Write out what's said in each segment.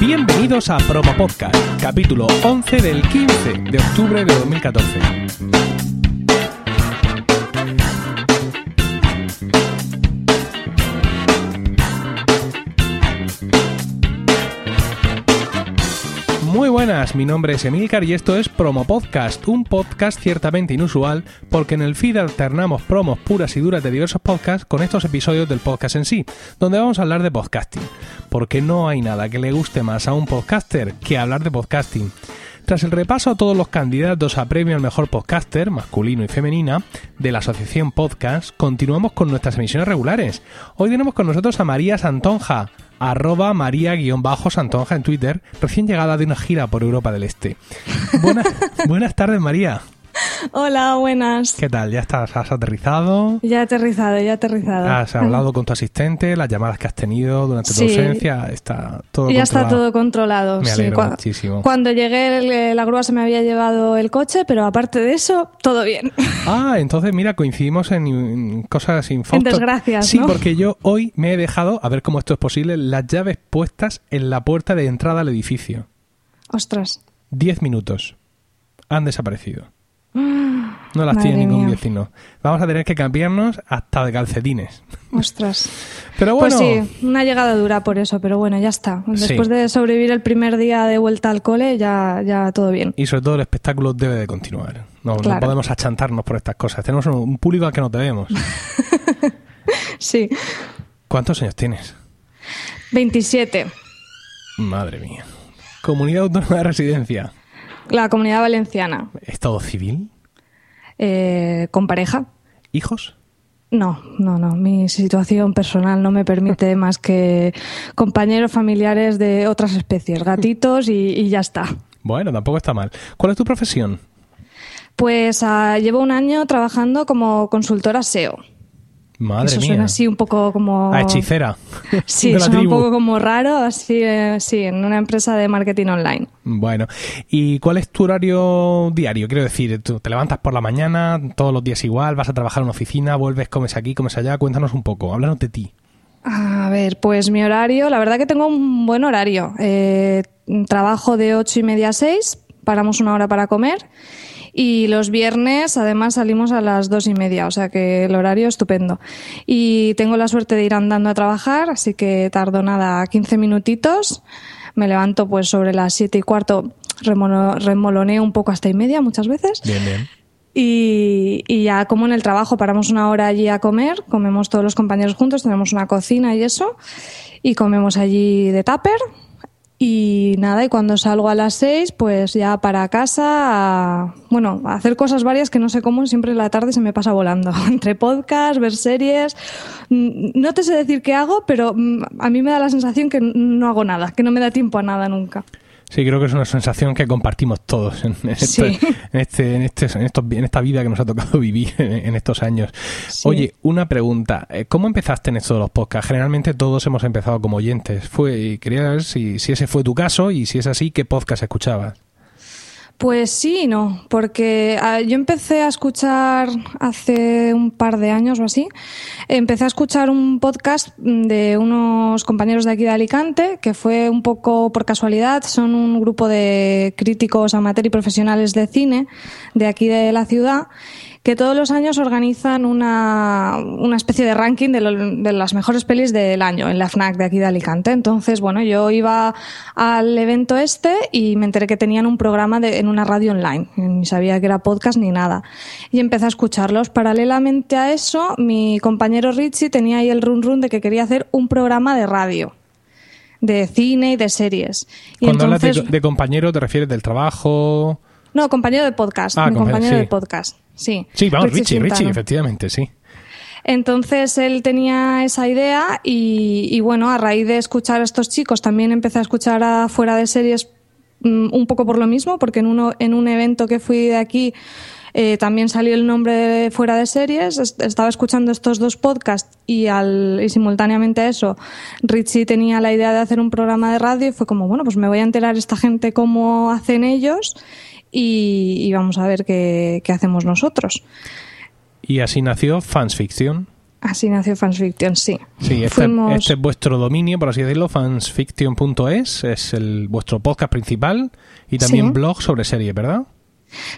Bienvenidos a Promo Podcast, capítulo 11 del 15 de octubre de 2014. Buenas, mi nombre es Emilcar y esto es Promo Podcast, un podcast ciertamente inusual porque en el feed alternamos promos puras y duras de diversos podcasts con estos episodios del podcast en sí, donde vamos a hablar de podcasting, porque no hay nada que le guste más a un podcaster que hablar de podcasting. Tras el repaso a todos los candidatos a premio al mejor podcaster, masculino y femenina, de la Asociación Podcast, continuamos con nuestras emisiones regulares. Hoy tenemos con nosotros a María Santonja, arroba María-Santonja en Twitter, recién llegada de una gira por Europa del Este. Buenas, buenas tardes, María. Hola, buenas. ¿Qué tal? ¿Ya estás, has aterrizado? Ya he aterrizado, ya aterrizado. ¿Has hablado con tu asistente? ¿Las llamadas que has tenido durante tu ausencia? Está todo Ya controlado. está todo controlado. Me sí. alegro Cu- muchísimo. Cuando llegué, el- la grúa se me había llevado el coche, pero aparte de eso, todo bien. Ah, entonces mira, coincidimos en, en cosas infausto. desgracias, Sí, ¿no? porque yo hoy me he dejado, a ver cómo esto es posible, las llaves puestas en la puerta de entrada al edificio. Ostras. Diez minutos. Han desaparecido. No las Madre tiene ningún mía. vecino. Vamos a tener que cambiarnos hasta de calcetines. Ostras. Pero bueno, Pues sí, una llegada dura por eso, pero bueno, ya está. Después Sí. de sobrevivir el primer día de vuelta al cole, ya, ya todo bien. y sobre todo el espectáculo debe de continuar. No, no podemos achantarnos por estas cosas. Tenemos un, público al que nos debemos. Sí. ¿Cuántos años tienes? 27. Madre mía. Comunidad Autónoma de Residencia. La comunidad valenciana. Estado civil. Eh, ¿Con pareja? ¿Hijos? No, no, no. Mi situación personal no me permite más que compañeros familiares de otras especies, gatitos y, y ya está. Bueno, tampoco está mal. ¿Cuál es tu profesión? Pues ah, llevo un año trabajando como consultora SEO. Madre Eso mía. suena así un poco como... A hechicera. Sí, suena un poco como raro, así, eh, sí, en una empresa de marketing online. Bueno, ¿y cuál es tu horario diario? Quiero decir, tú te levantas por la mañana, todos los días igual, vas a trabajar en una oficina, vuelves, comes aquí, comes allá. Cuéntanos un poco, háblanos de ti. A ver, pues mi horario, la verdad que tengo un buen horario. Eh, trabajo de ocho y media a seis, paramos una hora para comer y los viernes además salimos a las dos y media, o sea que el horario estupendo. Y tengo la suerte de ir andando a trabajar, así que tardo nada 15 minutitos. Me levanto pues sobre las siete y cuarto, remoloneo un poco hasta y media muchas veces. Bien, bien. Y, y ya como en el trabajo paramos una hora allí a comer, comemos todos los compañeros juntos, tenemos una cocina y eso, y comemos allí de tupper. Y nada, y cuando salgo a las seis, pues ya para casa, a, bueno, a hacer cosas varias que no sé cómo, siempre la tarde se me pasa volando. Entre podcast, ver series. Mm, No te sé decir qué hago, pero mm, a mí me da la sensación que no hago nada, que no me da tiempo a nada nunca. Sí, creo que es una sensación que compartimos todos en, Sí. este- en, este, en, este- en estos- en esta vida que nos ha tocado vivir en, estos años. Sí. Oye, una pregunta. eh, ¿Cómo empezaste en esto de los podcasts? Generalmente todos hemos empezado como oyentes. Fue, quería ver si, si ese fue tu caso y si es así, ¿qué podcast escuchabas? Pues sí y no, porque ah, yo empecé a escuchar hace un par de años o así, empecé a escuchar un podcast de unos compañeros de aquí de Alicante, que fue un poco por casualidad, son un grupo de críticos amateur y profesionales de cine de aquí de la ciudad, que todos los años organizan una, una especie de ranking de, lo- de las mejores pelis del año en la FNAC de aquí de Alicante. Entonces, bueno, yo iba al evento este y me enteré que tenían un programa de- en una radio online. Ni sabía que era podcast ni nada. Y empecé a escucharlos. Paralelamente a eso, mi compañero Richie tenía ahí el run run de que quería hacer un programa de radio. De cine y de series. Y Cuando hablas de, de compañero, ¿te refieres del trabajo? no, compañero de podcast. Ah, mi compañero, compañero sí. de podcast. Sí. Sí, vamos, Richie, Richie, efectivamente, sí. Entonces él tenía esa idea y, y bueno, a raíz de escuchar a estos chicos también empecé a escuchar a fuera de series mm, un poco por lo mismo, porque en, uno, en un evento que fui de aquí eh, también salió el nombre de fuera de series. Est- Estaba escuchando estos dos podcasts y, al, y simultáneamente a eso, Richie tenía la idea de hacer un programa de radio y fue como, bueno, pues me voy a enterar esta gente cómo hacen ellos y, y vamos a ver qué, qué hacemos nosotros. Y así nació Fans Fiction. Así nació Fansfiction, sí. Sí, este, este, es vuestro dominio, por así decirlo, fansfiction.es, es el vuestro podcast principal y también blog sobre series, ¿verdad?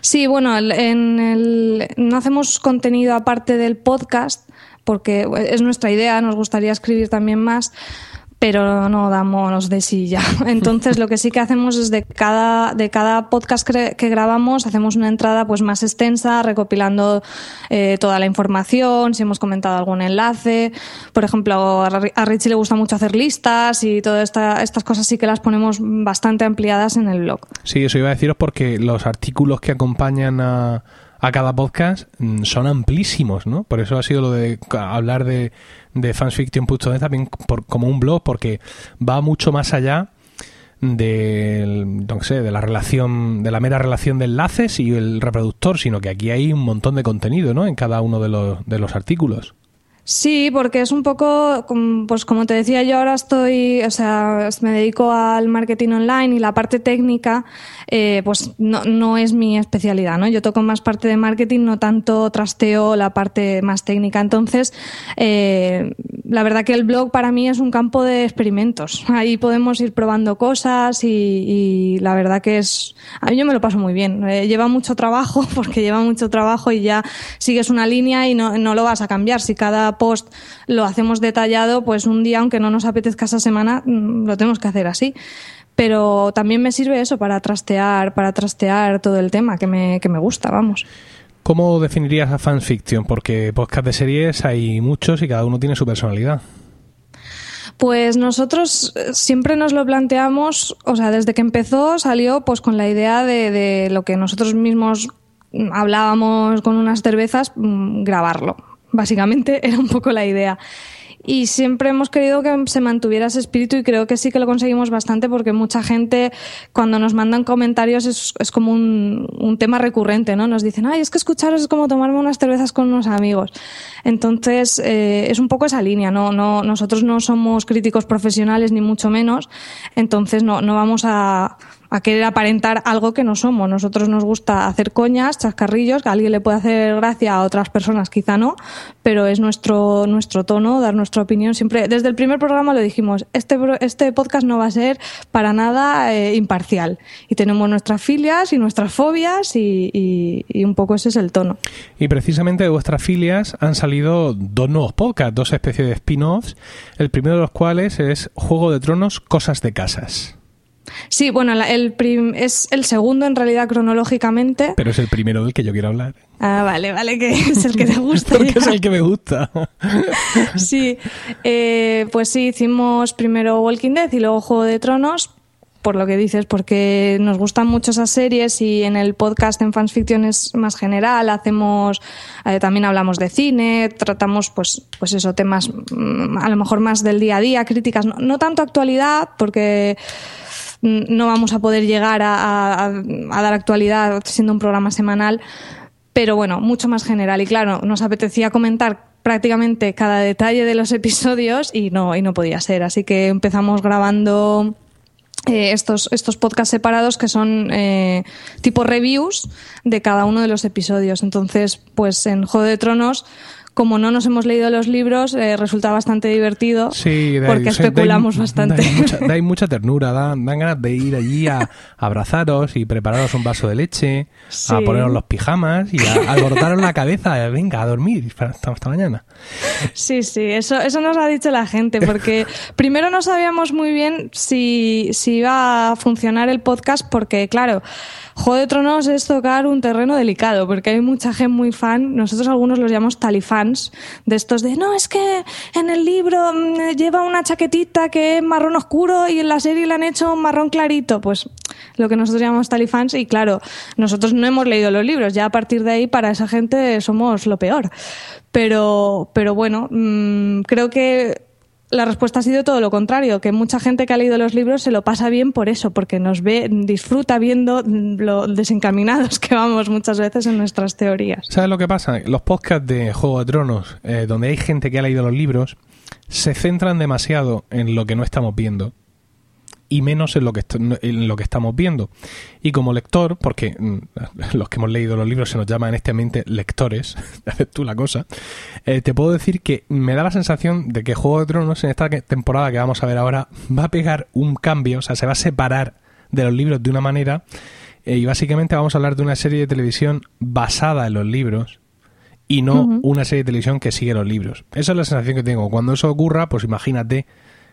Sí, bueno, en el, no hacemos contenido aparte del podcast porque es nuestra idea, nos gustaría escribir también más, pero no damos de silla. Entonces, lo que sí que hacemos es de cada, de cada podcast que, grabamos, hacemos una entrada pues más extensa, recopilando eh, toda la información, si hemos comentado algún enlace. Por ejemplo, a Richie le gusta mucho hacer listas y todas esta, estas cosas sí que las ponemos bastante ampliadas en el blog. Sí, eso iba a deciros porque los artículos que acompañan a a cada podcast mm, son amplísimos, ¿no? Por eso ha sido lo de hablar de, de fansfiction.net también por, como un blog, porque va mucho más allá de, no sé, de la relación, de la mera relación de enlaces y el reproductor, sino que aquí hay un montón de contenido, ¿no? En cada uno de los, de los artículos. Sí, porque es un poco, pues como te decía, yo ahora estoy, o sea, me dedico al marketing online y la parte técnica, eh, pues no, no, es mi especialidad, ¿no? Yo toco más parte de marketing, no tanto trasteo la parte más técnica. Entonces, eh, la verdad que el blog para mí es un campo de experimentos. Ahí podemos ir probando cosas y, la verdad que es, a mí yo me lo paso muy bien. Eh, lleva mucho trabajo, porque lleva mucho trabajo y ya sigues una línea y no, no lo vas a cambiar. Si cada post lo hacemos detallado, pues un día, aunque no nos apetezca esa semana, mm, lo tenemos que hacer así. Pero también me sirve eso para trastear, para trastear todo el tema, que me, que me gusta, vamos. ¿Cómo definirías a fanfiction? Porque podcast de series hay muchos y cada uno tiene su personalidad. Pues nosotros eh, siempre nos lo planteamos, o sea, desde que empezó salió pues con la idea de, de lo que nosotros mismos hablábamos con unas cervezas, mm, grabarlo. Básicamente era un poco la idea. Y siempre hemos querido que se mantuviera ese espíritu y creo que sí que lo conseguimos bastante porque mucha gente cuando nos mandan comentarios es, es como un, un, tema recurrente, ¿no? Nos dicen, ay, es que escucharos es como tomarme unas cervezas con unos amigos. Entonces, eh, es un poco esa línea, ¿no? no Nosotros no somos críticos profesionales ni mucho menos, entonces no, no vamos a a querer aparentar algo que no somos. Nosotros nos gusta hacer coñas, chascarrillos, que a alguien le puede hacer gracia, a otras personas quizá no, pero es nuestro, nuestro tono, dar nuestra opinión. Siempre, desde el primer programa lo dijimos, este, este podcast no va a ser para nada eh, imparcial. Y tenemos nuestras filias y nuestras fobias y, y, un poco ese es el tono. Y precisamente de vuestras filias han salido dos nuevos podcasts, dos especies de spin-offs, el primero de los cuales es Juego de Tronos, Cosas de Casas. Sí, bueno, el es el segundo en realidad cronológicamente. Pero es el primero del que yo quiero hablar. Ah, vale, vale, que es el que te gusta. Porque es el que me gusta. sí, eh, pues sí, hicimos primero Walking Dead y luego Juego de Tronos, por lo que dices, porque nos gustan mucho esas series y en el podcast en Fans Fiction es más general, hacemos, eh, también hablamos de cine, tratamos pues, pues eso, temas mm, a lo mejor más del día a día, críticas, no, no tanto actualidad, porque no vamos a poder llegar a, dar actualidad siendo un programa semanal, pero bueno, mucho más general. Y claro, nos apetecía comentar prácticamente cada detalle de los episodios y no, y no podía ser. Así que empezamos grabando eh, estos, estos podcasts separados que son eh, tipo reviews de cada uno de los episodios. Entonces, pues en Juego de Tronos como no nos hemos leído los libros, eh, resulta bastante divertido sí, porque especulamos bastante. Da, mucha, ternura, dan, ganas de ir allí a, abrazaros y prepararos un vaso de leche, a poneros los pijamas y a alborotaros la cabeza, venga, a dormir hasta, hasta mañana. Sí, sí, eso, eso nos ha dicho la gente, porque primero no sabíamos muy bien si, si iba a funcionar el podcast, porque claro, Juego de Tronos es tocar un terreno delicado, porque hay mucha gente muy fan, nosotros algunos los llamamos de estos de, no, es que en el libro mm, lleva una chaquetita que es marrón oscuro y en la serie le han hecho marrón clarito, pues lo que nosotros llamamos talifans, y claro, nosotros no hemos leído los libros, ya a partir de ahí para esa gente somos lo peor. Pero, pero bueno, mm, creo que la respuesta ha sido todo lo contrario, que mucha gente que ha leído los libros se lo pasa bien por eso, porque nos ve, disfruta viendo lo desencaminados que vamos muchas veces en nuestras teorías. ¿Sabes lo que pasa? Los podcasts de Juego de Tronos, eh, donde hay gente que ha leído los libros, se centran demasiado en lo que no estamos viendo y menos en lo que, en lo que estamos viendo. Y como lector, porque mm, los que hemos leído los libros se nos llaman en este ambiente lectores, haces tú la cosa, eh, te puedo decir que me da la sensación de que Juego de Tronos en esta temporada que vamos a ver ahora va a pegar un cambio, o sea, se va a separar de los libros de una manera eh, y básicamente vamos a hablar de una serie de televisión basada en los libros y no una serie de televisión que sigue los libros. Esa es la sensación que tengo. Cuando eso ocurra, pues imagínate,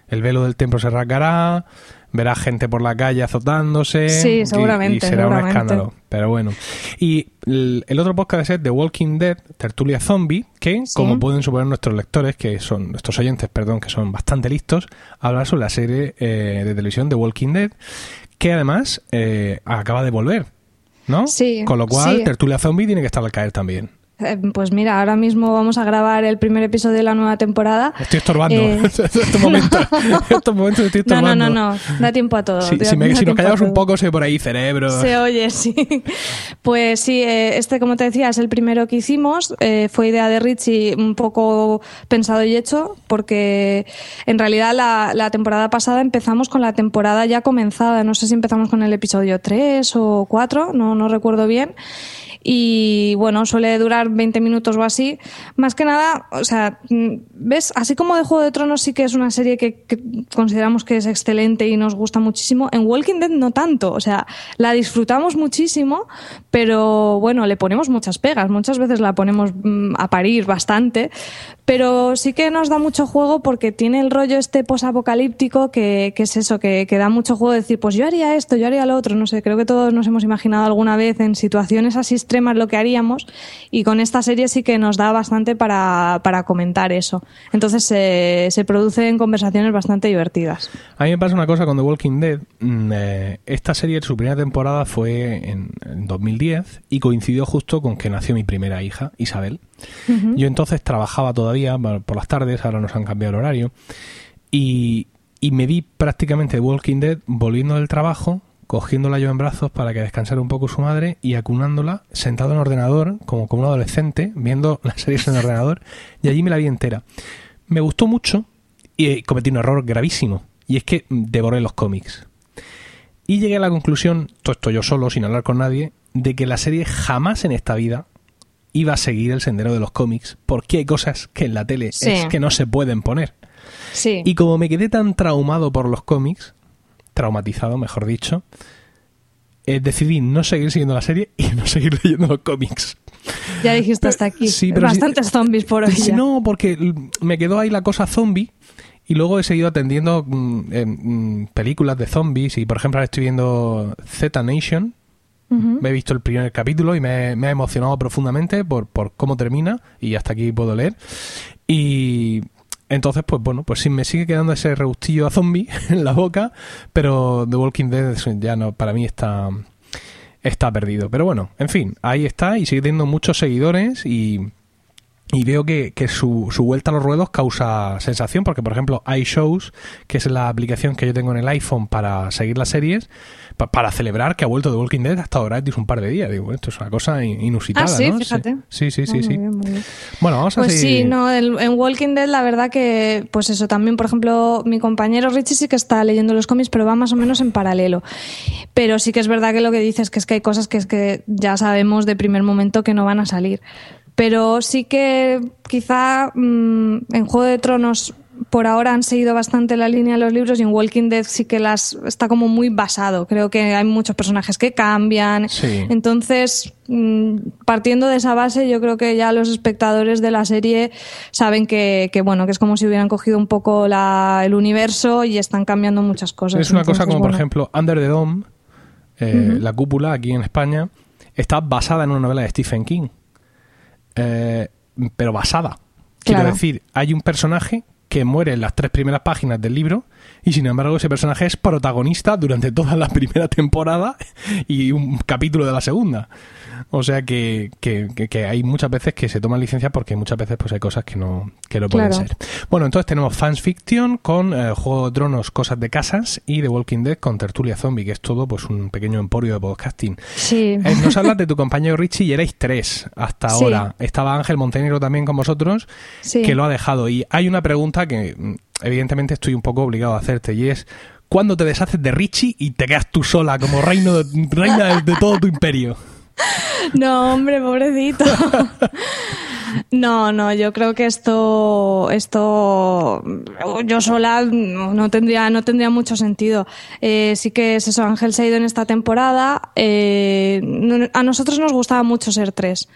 el velo del templo se rasgará, verás gente por la calle azotándose. Sí, seguramente. Y, será un escándalo. Pero bueno. Y el, otro podcast es The Walking Dead, Tertulia Zombie, que, como pueden suponer nuestros lectores, que son, nuestros oyentes, perdón, que son bastante listos, habla sobre la serie eh, de televisión The Walking Dead, que además eh, acaba de volver. ¿No? Sí. Con lo cual, Tertulia Zombie tiene que estar al caer también. Eh, pues mira, ahora mismo vamos a grabar el primer episodio de la nueva temporada. Estoy estorbando. Eh... estos momentos, estos momentos estoy estorbando. No, no, no, no. Da tiempo a todo. si, nos callamos un poco, se ve por ahí cerebro. Se oye, sí. Pues sí, eh, este, como te decía, es el primero que hicimos. Eh, fue idea de Richie, un poco pensado y hecho, porque en realidad la, la temporada pasada empezamos con la temporada ya comenzada. No sé si empezamos con el episodio 3 o 4, no, no recuerdo bien y bueno, suele durar 20 minutos o así. Más que nada, o sea, ¿ves? Así como de Juego de Tronos sí que es una serie que, consideramos que es excelente y nos gusta muchísimo, en Walking Dead no tanto, o sea, la disfrutamos muchísimo, pero bueno, le ponemos muchas pegas, muchas veces la ponemos mm, a parir bastante, pero sí que nos da mucho juego porque tiene el rollo este posapocalíptico que, que es eso, que, que da mucho juego de decir, pues yo haría esto, yo haría lo otro, no sé, creo que todos nos hemos imaginado alguna vez en situaciones así extremas lo que haríamos y con esta serie sí que nos da bastante para, para comentar eso. Entonces se producen conversaciones bastante divertidas. A mí me pasa una cosa con The Walking Dead. Mm, eh, esta serie, su primera temporada fue en, 2010 y coincidió justo con que nació mi primera hija, Isabel. Yo entonces trabajaba todavía por las tardes, ahora nos han cambiado el horario. Y, y me vi prácticamente Walking Dead volviendo del trabajo cogiéndola yo en brazos para que descansara un poco su madre y acunándola sentado en el ordenador, como, como un adolescente, viendo las series en el ordenador, y allí me la vi entera. Me gustó mucho y eh, cometí un error gravísimo, y es que devoré los cómics. Y llegué a la conclusión, todo esto yo solo, sin hablar con nadie, de que la serie jamás en esta vida iba a seguir el sendero de los cómics, porque hay cosas que en la tele es que no se pueden poner. Sí. Y como me quedé tan traumado por los cómics, traumatizado, mejor dicho, eh, decidí no seguir siguiendo la serie y no seguir leyendo los cómics. Ya dijiste hasta aquí. Sí, Bastantes zombies por hoy. No, porque me quedó ahí la cosa zombie. Y luego he seguido atendiendo mm, mm, películas de zombies. Y por ejemplo, ahora estoy viendo Z Nation. Me he visto el primer capítulo y me, me ha emocionado profundamente por, por cómo termina. Y hasta aquí puedo leer. Y entonces, pues bueno, pues sí me sigue quedando ese regustillo a zombie en la boca, pero The Walking Dead ya no, para mí está, está perdido. Pero bueno, en fin, ahí está y sigue teniendo muchos seguidores y, y veo que, que su, su, vuelta a los ruedos causa sensación, porque por ejemplo iShows, que es la aplicación que yo tengo en el iPhone para seguir las series, para celebrar que ha vuelto The Walking Dead ha estado gratis un par de días. Digo, esto es una cosa inusitada, ah, sí, ¿no? fíjate. Sí, sí, sí. sí, Bueno, vamos a Pues sí, no, en Walking Dead la verdad que, pues eso, también, por ejemplo, mi compañero Richie sí que está leyendo los cómics, pero va más o menos en paralelo. Pero sí que es verdad que lo que dices que es que hay cosas que es que ya sabemos de primer momento que no van a salir. Pero sí que quizá mm, en Juego de Tronos por ahora han seguido bastante la línea de los libros y en Walking Dead sí que las está como muy basado. Creo que hay muchos personajes que cambian. Entonces, mm, partiendo de esa base, yo creo que ya los espectadores de la serie saben que, bueno, que es como si hubieran cogido un poco el universo y están cambiando muchas cosas. Es una cosa como, por ejemplo, Under the Dome, eh, la cúpula aquí en España, está basada en una novela de Stephen King. Eh, pero basada. Quiero decir, hay un personaje que muere en las tres primeras páginas del libro y sin embargo ese personaje es protagonista durante toda la primera temporada y un capítulo de la segunda. O sea que, que, hay muchas veces que se toman licencias porque muchas veces pues hay cosas que no, que no pueden ser. Bueno, entonces tenemos Fans Fiction con eh, Juego de Tronos, Cosas de Casas y The Walking Dead con Tertulia Zombie, que es todo pues un pequeño emporio de podcasting. Sí. Eh, nos hablas de tu compañero Richie y erais tres hasta ahora. Estaba Ángel Montenegro también con vosotros, que lo ha dejado. Y hay una pregunta que mm, evidentemente estoy un poco obligado a hacerte y es cuándo te deshaces de Richie y te quedas tú sola como reino, reina de todo tu imperio. No, hombre, pobrecito. No, no, yo creo que esto, esto, yo sola no tendría, no tendría mucho sentido. Eh, sí que es eso, Ángel se ha ido en esta temporada. Eh, a nosotros nos gustaba mucho ser tres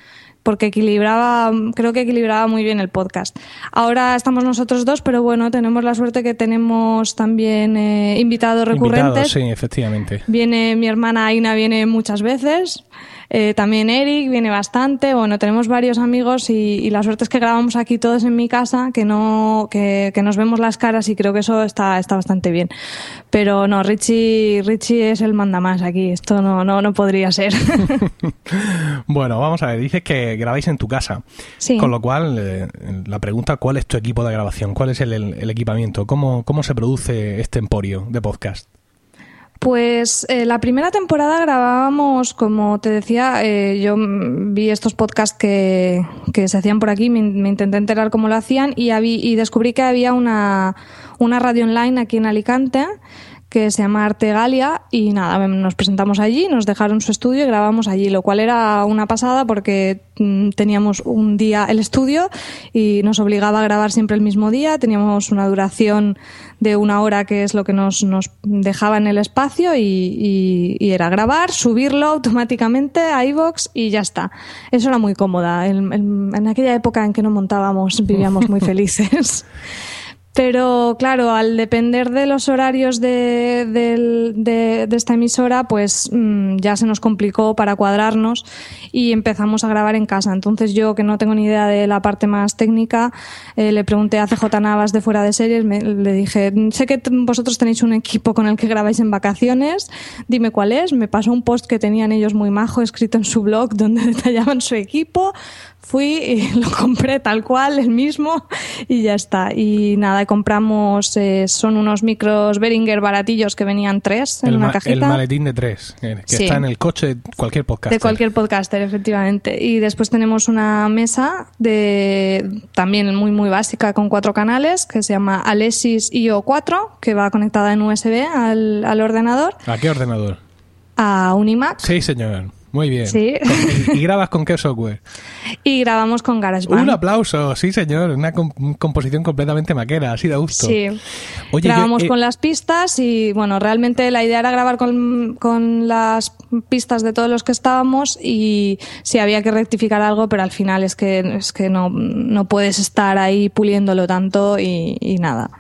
porque equilibraba, creo que equilibraba muy bien el podcast. Ahora estamos nosotros dos, pero bueno, tenemos la suerte que tenemos también eh, invitados recurrentes. sí, efectivamente. Viene mi hermana Aina, viene muchas veces. Eh, también Eric viene bastante. Bueno, tenemos varios amigos y, la suerte es que grabamos aquí todos en mi casa, que no, que, que, nos vemos las caras y creo que eso está, está bastante bien. Pero no, Richie, Richie es el manda más aquí. Esto no, no, no podría ser. bueno, vamos a ver. Dices que grabáis en tu casa. Sí. Con lo cual, eh, la pregunta, ¿cuál es tu equipo de grabación? ¿Cuál es el, el equipamiento? ¿Cómo, ¿Cómo se produce este emporio de podcast? Pues eh, la primera temporada grabábamos, como te decía, eh, yo vi estos podcasts que, que se hacían por aquí, me, intenté enterar cómo lo hacían y, y descubrí que había una, una radio online aquí en Alicante que se llama Artegalia y nada, nos presentamos allí, nos dejaron su estudio y grabamos allí, lo cual era una pasada porque mm, teníamos un día el estudio y nos obligaba a grabar siempre el mismo día, teníamos una duración de una hora que es lo que nos, nos dejaba en el espacio y, era grabar, subirlo automáticamente a iVoox y ya está. Eso era muy cómoda. en aquella época en que no montábamos vivíamos muy felices. Pero claro, al depender de los horarios de, de, esta emisora, pues mm, ya se nos complicó para cuadrarnos y empezamos a grabar en casa. Entonces yo, que no tengo ni idea de la parte más técnica, eh, le pregunté a CJ Navas de Fuera de Series, le dije, sé que vosotros tenéis un equipo con el que grabáis en vacaciones, dime cuál es. Me pasó un post que tenían ellos muy majo escrito en su blog donde detallaban su equipo fui y lo compré tal cual, el mismo, y ya está. Y nada, compramos, eh, son unos micros Behringer baratillos que venían tres en una cajita. El maletín de tres, que está en el coche de cualquier podcaster. De cualquier podcaster, efectivamente. Y después tenemos una mesa de también muy, muy básica con cuatro canales que se llama Alesis IO4, que va conectada en USB al, al ordenador. ¿A qué ordenador? A un iMac. Sí, señor. Muy bien. Sí. ¿Y, grabas con qué software? Y grabamos con GarageBand. Un aplauso, sí señor, una composición completamente maquera, así de gusto. Sí. grabamos eh, con las pistas y bueno, realmente la idea era grabar con, con, las pistas de todos los que estábamos y sí había que rectificar algo, pero al final es que, es que no, no puedes estar ahí puliéndolo tanto y, y nada.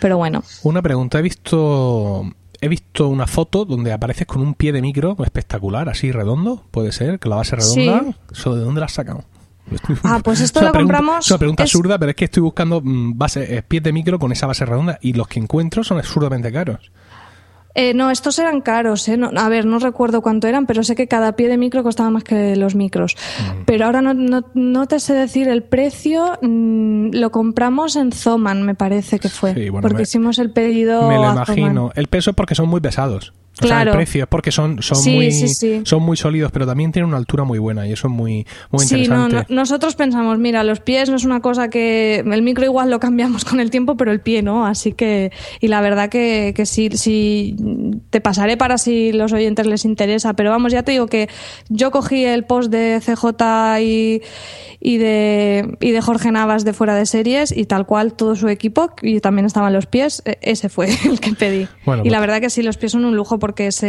Pero bueno. Una pregunta, he visto he visto una foto donde apareces con un pie de micro espectacular, así redondo, puede ser, que la base redonda. ¿Eso de dónde la has sacado? Ah, pues esto lo compramos. Es una pregunta absurda, pero es que estoy buscando mm, base, eh, pies de micro con esa base redonda y los que encuentro son absurdamente caros. Eh, no, estos eran caros. ¿eh? a ver, no recuerdo cuánto eran, pero sé que cada pie de micro costaba más que los micros. Mm. Pero ahora no, no, te sé decir el precio. Mm, lo compramos en Zoman, me parece que fue. porque hicimos el pedido. Me lo imagino. El peso es porque son muy pesados. Claro. el precio es porque son, son, muy, son muy sólidos, pero también tienen una altura muy buena y eso es muy, muy interesante. Sí, nosotros pensamos, mira, los pies no es una cosa que. El micro igual lo cambiamos con el tiempo, pero el pie no. Así que. Y la verdad que, que sí, sí. Te pasaré para si los oyentes les interesa, pero vamos, ya te digo que yo cogí el post de CJ y, y, de, y de Jorge Navas de fuera de series y tal cual todo su equipo, y también estaban los pies, e, ese fue el que pedí. y la verdad que sí, los pies son un lujo porque es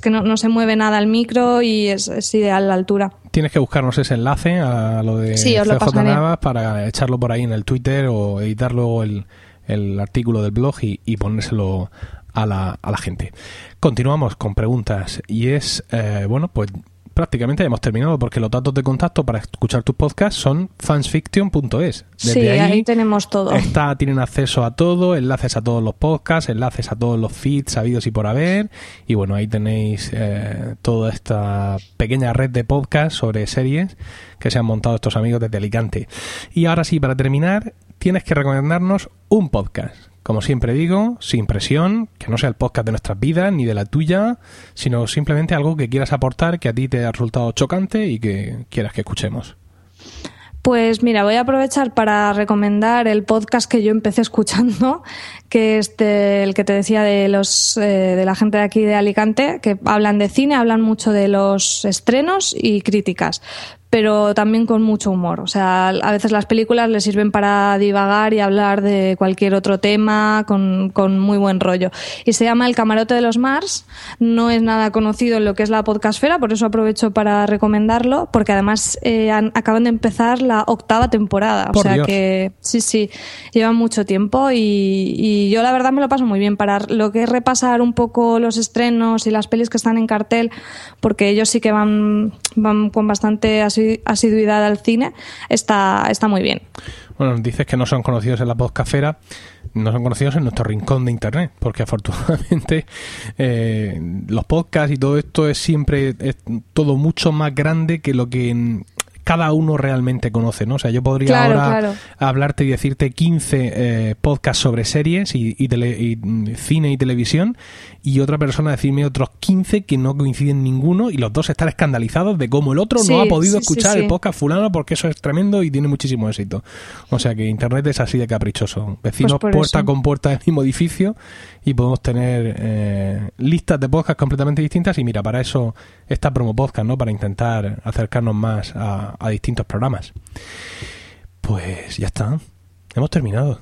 que no, se mueve nada el micro y es, ideal la altura. Tienes que buscarnos ese enlace a lo de sí, Navas para echarlo por ahí en el Twitter o editar luego el, artículo del blog y, ponérselo a la, a la gente. Continuamos con preguntas y es, eh, bueno, pues prácticamente hemos terminado porque los datos de contacto para escuchar tus podcasts son fansfiction.es. Sí, ahí, tenemos todo. Está, tienen acceso a todo, enlaces a todos los podcasts, enlaces a todos los feeds sabidos y por haber. Y bueno, ahí tenéis eh, toda esta pequeña red de podcasts sobre series que se han montado estos amigos desde Alicante. Y ahora sí, para terminar, tienes que recomendarnos un podcast como siempre digo, sin presión, que no sea el podcast de nuestras vidas ni de la tuya, sino simplemente algo que quieras aportar que a ti te ha resultado chocante y que quieras que escuchemos. Pues mira, voy a aprovechar para recomendar el podcast que yo empecé escuchando, que es el que te decía de los eh, de la gente de aquí de Alicante, que hablan de cine, hablan mucho de los estrenos y críticas pero también con mucho humor. O sea, a veces las películas les sirven para divagar y hablar de cualquier otro tema con, con, muy buen rollo. Y se llama El Camarote de los Mars. No es nada conocido en lo que es la podcastfera, por eso aprovecho para recomendarlo, porque además eh, acaban de empezar la octava temporada. o sea que sí, sí, llevan mucho tiempo y, y yo la verdad me lo paso muy bien para lo que es repasar un poco los estrenos y las pelis que están en cartel, porque ellos sí que van, van con bastante así asiduidad al cine, está, está muy bien. Bueno, dices que no son conocidos en la podcastfera, no son conocidos en nuestro rincón de internet, porque afortunadamente eh, los podcasts y todo esto es siempre es todo mucho más grande que lo que cada uno realmente conoce, ¿no? O sea, yo podría ahora hablarte y decirte 15 eh, podcasts sobre series y, y, mm, cine y televisión y otra persona decirme otros 15 que no coinciden ninguno y los dos estar escandalizados de cómo el otro no ha podido escuchar el podcast fulano porque eso es tremendo y tiene muchísimo éxito. O sea que Internet es así de caprichoso. Vecinos pues puerta con puerta del mismo edificio y podemos tener eh, listas de podcasts completamente distintas y mira, para eso está Promo Podcast, ¿no? Para intentar acercarnos más a, a distintos programas. Pues ya está. Hemos terminado.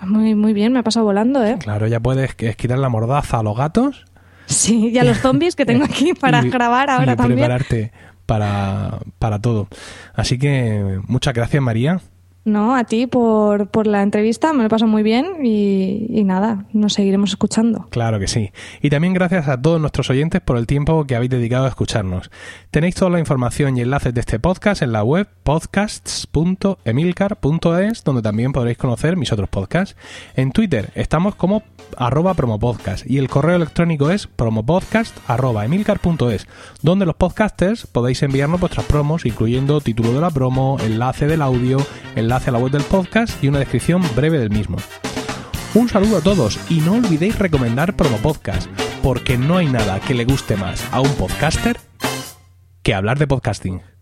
Muy, muy bien, me ha pasado volando, ¿eh? Claro, ya puedes quitar la mordaza a los gatos. Sí, y a los zombies que tengo aquí para grabar ahora y también. prepararte para, para todo. Así que muchas gracias, María. No, a ti por, por la entrevista, me lo paso muy bien y, nada, nos seguiremos escuchando. Claro que sí. Y también gracias a todos nuestros oyentes por el tiempo que habéis dedicado a escucharnos. Tenéis toda la información y enlaces de este podcast en la web podcasts.emilcar.es, donde también podréis conocer mis otros podcasts. En Twitter estamos como arroba promopodcast y el correo electrónico es promopodcast.emilcar.es, donde los podcasters podéis enviarnos vuestras promos, incluyendo título de la promo, enlace del audio, enlace hacia la web del podcast y una descripción breve del mismo. Un saludo a todos y no olvidéis recomendar Promo Podcast, porque no hay nada que le guste más a un podcaster que hablar de podcasting.